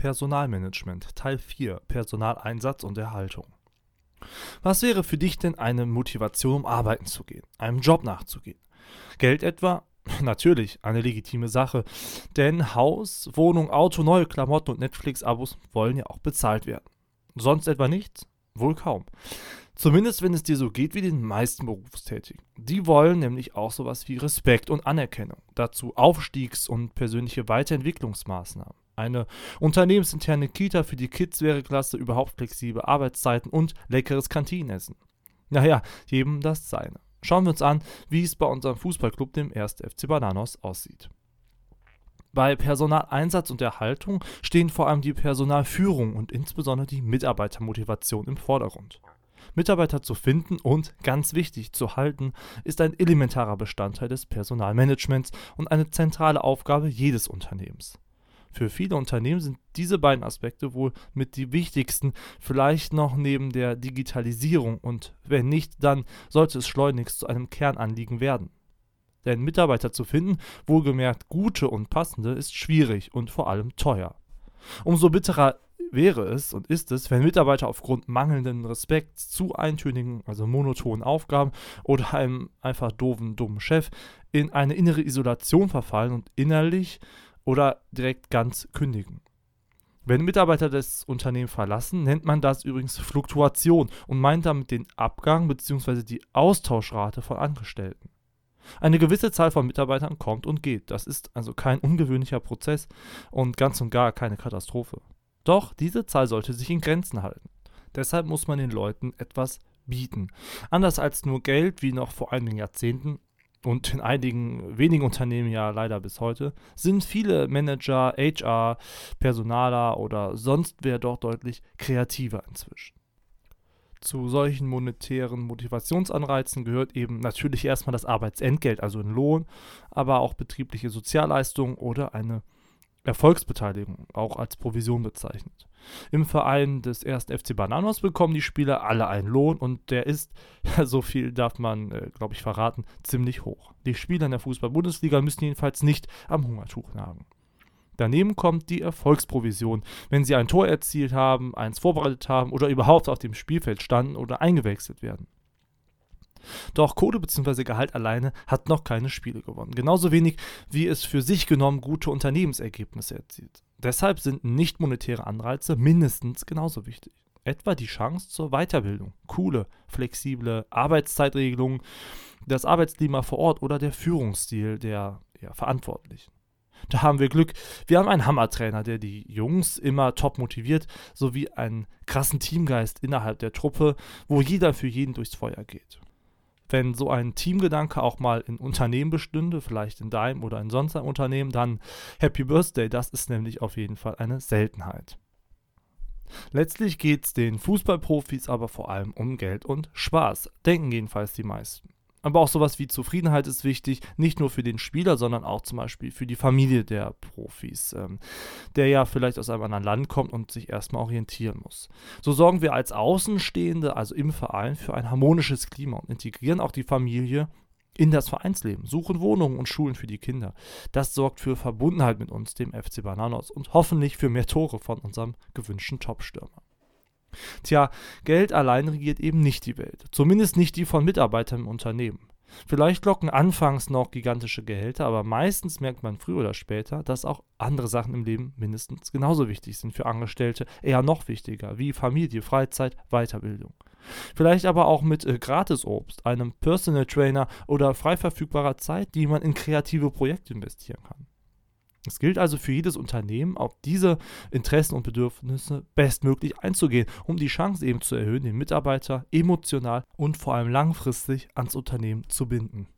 Personalmanagement Teil 4 Personaleinsatz und Erhaltung. Was wäre für dich denn eine Motivation, um arbeiten zu gehen, einem Job nachzugehen? Geld etwa? Natürlich, eine legitime Sache, denn Haus, Wohnung, Auto, neue Klamotten und Netflix-Abos wollen ja auch bezahlt werden. Sonst etwa nichts? Wohl kaum. Zumindest wenn es dir so geht wie den meisten Berufstätigen. Die wollen nämlich auch sowas wie Respekt und Anerkennung. Dazu Aufstiegs- und persönliche Weiterentwicklungsmaßnahmen. Eine unternehmensinterne Kita für die Kids wäre klasse, überhaupt flexible Arbeitszeiten und leckeres Kantinenessen. Naja, jedem das seine. Schauen wir uns an, wie es bei unserem Fußballclub, dem 1. FC Bananos, aussieht. Bei Personaleinsatz und Erhaltung stehen vor allem die Personalführung und insbesondere die Mitarbeitermotivation im Vordergrund. Mitarbeiter zu finden und, ganz wichtig, zu halten, ist ein elementarer Bestandteil des Personalmanagements und eine zentrale Aufgabe jedes Unternehmens. Für viele Unternehmen sind diese beiden Aspekte wohl mit die wichtigsten, vielleicht noch neben der Digitalisierung und wenn nicht, dann sollte es schleunigst zu einem Kernanliegen werden. Denn Mitarbeiter zu finden, wohlgemerkt gute und passende, ist schwierig und vor allem teuer. Umso bitterer wäre es und ist es, wenn Mitarbeiter aufgrund mangelnden Respekts zu eintönigen, also monotonen Aufgaben oder einem einfach doofen, dummen Chef in eine innere Isolation verfallen und innerlich oder direkt ganz kündigen. Wenn Mitarbeiter das Unternehmen verlassen, nennt man das übrigens Fluktuation und meint damit den Abgang bzw. die Austauschrate von Angestellten. Eine gewisse Zahl von Mitarbeitern kommt und geht. Das ist also kein ungewöhnlicher Prozess und ganz und gar keine Katastrophe. Doch diese Zahl sollte sich in Grenzen halten. Deshalb muss man den Leuten etwas bieten. Anders als nur Geld, wie noch vor einigen Jahrzehnten und in einigen wenigen Unternehmen ja leider bis heute, sind viele Manager, HR, Personaler oder sonst wer doch deutlich kreativer inzwischen. Zu solchen monetären Motivationsanreizen gehört eben natürlich erstmal das Arbeitsentgelt, also ein Lohn, aber auch betriebliche Sozialleistungen oder eine Erfolgsbeteiligung, auch als Provision bezeichnet. Im Verein des 1. FC Bananos bekommen die Spieler alle einen Lohn und der ist, so viel darf man, äh, glaube ich, verraten, ziemlich hoch. Die Spieler in der Fußball-Bundesliga müssen jedenfalls nicht am Hungertuch nagen. Daneben kommt die Erfolgsprovision, wenn sie ein Tor erzielt haben, eins vorbereitet haben oder überhaupt auf dem Spielfeld standen oder eingewechselt werden. Doch Kohle bzw. Gehalt alleine hat noch keine Spiele gewonnen. Genauso wenig wie es für sich genommen gute Unternehmensergebnisse erzielt. Deshalb sind nicht monetäre Anreize mindestens genauso wichtig. Etwa die Chance zur Weiterbildung, coole, flexible Arbeitszeitregelungen, das Arbeitsklima vor Ort oder der Führungsstil der ja, Verantwortlichen. Da haben wir Glück. Wir haben einen Hammertrainer, der die Jungs immer top motiviert, sowie einen krassen Teamgeist innerhalb der Truppe, wo jeder für jeden durchs Feuer geht wenn so ein Teamgedanke auch mal in Unternehmen bestünde, vielleicht in deinem oder in sonst einem Unternehmen, dann Happy Birthday, das ist nämlich auf jeden Fall eine Seltenheit. Letztlich geht es den Fußballprofis aber vor allem um Geld und Spaß, denken jedenfalls die meisten. Aber auch sowas wie Zufriedenheit ist wichtig, nicht nur für den Spieler, sondern auch zum Beispiel für die Familie der Profis, ähm, der ja vielleicht aus einem anderen Land kommt und sich erstmal orientieren muss. So sorgen wir als Außenstehende, also im Verein, für ein harmonisches Klima und integrieren auch die Familie in das Vereinsleben, suchen Wohnungen und Schulen für die Kinder. Das sorgt für Verbundenheit mit uns, dem FC Bananos, und hoffentlich für mehr Tore von unserem gewünschten Topstürmer. Tja, Geld allein regiert eben nicht die Welt. Zumindest nicht die von Mitarbeitern im Unternehmen. Vielleicht locken anfangs noch gigantische Gehälter, aber meistens merkt man früher oder später, dass auch andere Sachen im Leben mindestens genauso wichtig sind für Angestellte, eher noch wichtiger, wie Familie, Freizeit, Weiterbildung. Vielleicht aber auch mit äh, Gratisobst, einem Personal Trainer oder frei verfügbarer Zeit, die man in kreative Projekte investieren kann. Es gilt also für jedes Unternehmen, auf diese Interessen und Bedürfnisse bestmöglich einzugehen, um die Chance eben zu erhöhen, den Mitarbeiter emotional und vor allem langfristig ans Unternehmen zu binden.